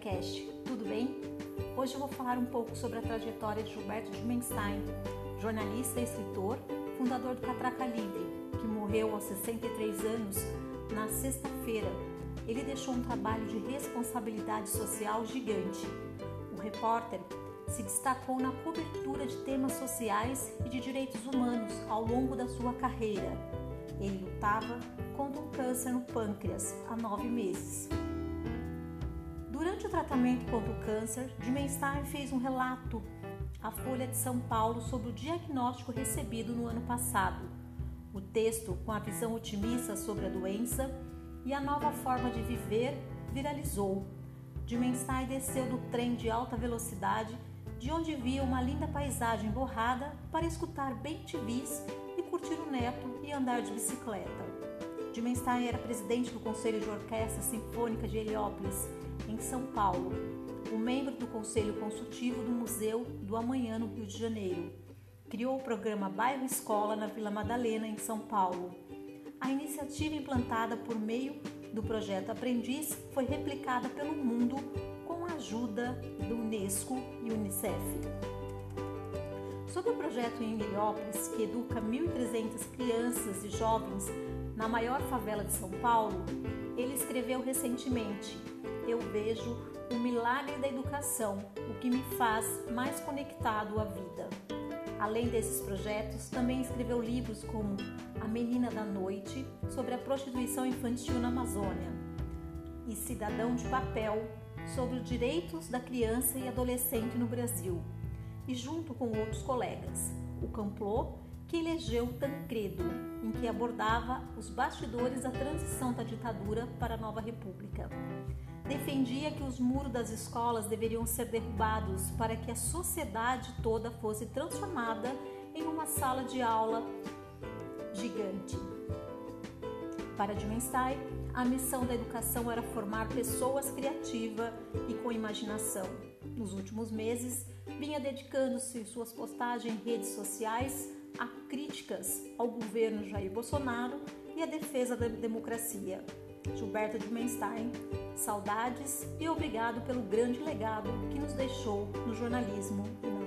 Cast, tudo bem? Hoje eu vou falar um pouco sobre a trajetória de Gilberto Dimenstein, jornalista e escritor, fundador do Catraca Livre, que morreu aos 63 anos na sexta-feira. Ele deixou um trabalho de responsabilidade social gigante. O repórter se destacou na cobertura de temas sociais e de direitos humanos ao longo da sua carreira. Ele lutava contra um câncer no pâncreas há nove meses. Tratamento contra o câncer, Dimenstein fez um relato à Folha de São Paulo sobre o diagnóstico recebido no ano passado. O texto, com a visão otimista sobre a doença e a nova forma de viver, viralizou. Dimenstein desceu do trem de alta velocidade, de onde via uma linda paisagem borrada, para escutar bem TVs e curtir o neto e andar de bicicleta. Dimenstein era presidente do Conselho de Orquestra Sinfônica de Heliópolis em São Paulo, um membro do Conselho Consultivo do Museu do Amanhã, no Rio de Janeiro. Criou o programa Bairro Escola na Vila Madalena, em São Paulo. A iniciativa implantada por meio do projeto Aprendiz foi replicada pelo mundo com a ajuda do Unesco e Unicef. Sobre o projeto em Heliópolis, que educa 1.300 crianças e jovens na maior favela de São Paulo, ele escreveu recentemente eu vejo o milagre da educação, o que me faz mais conectado à vida. Além desses projetos, também escreveu livros como A Menina da Noite, sobre a prostituição infantil na Amazônia, e Cidadão de Papel, sobre os direitos da criança e adolescente no Brasil, e junto com outros colegas, o Camplô, que elegeu Tancredo, em que abordava os bastidores da transição da ditadura para a nova república defendia que os muros das escolas deveriam ser derrubados para que a sociedade toda fosse transformada em uma sala de aula gigante. Para Dimenstein, a missão da educação era formar pessoas criativas e com imaginação. Nos últimos meses, vinha dedicando-se suas postagens em redes sociais a críticas ao governo Jair Bolsonaro e à defesa da democracia. Gilberto de Menstein, saudades e obrigado pelo grande legado que nos deixou no jornalismo e na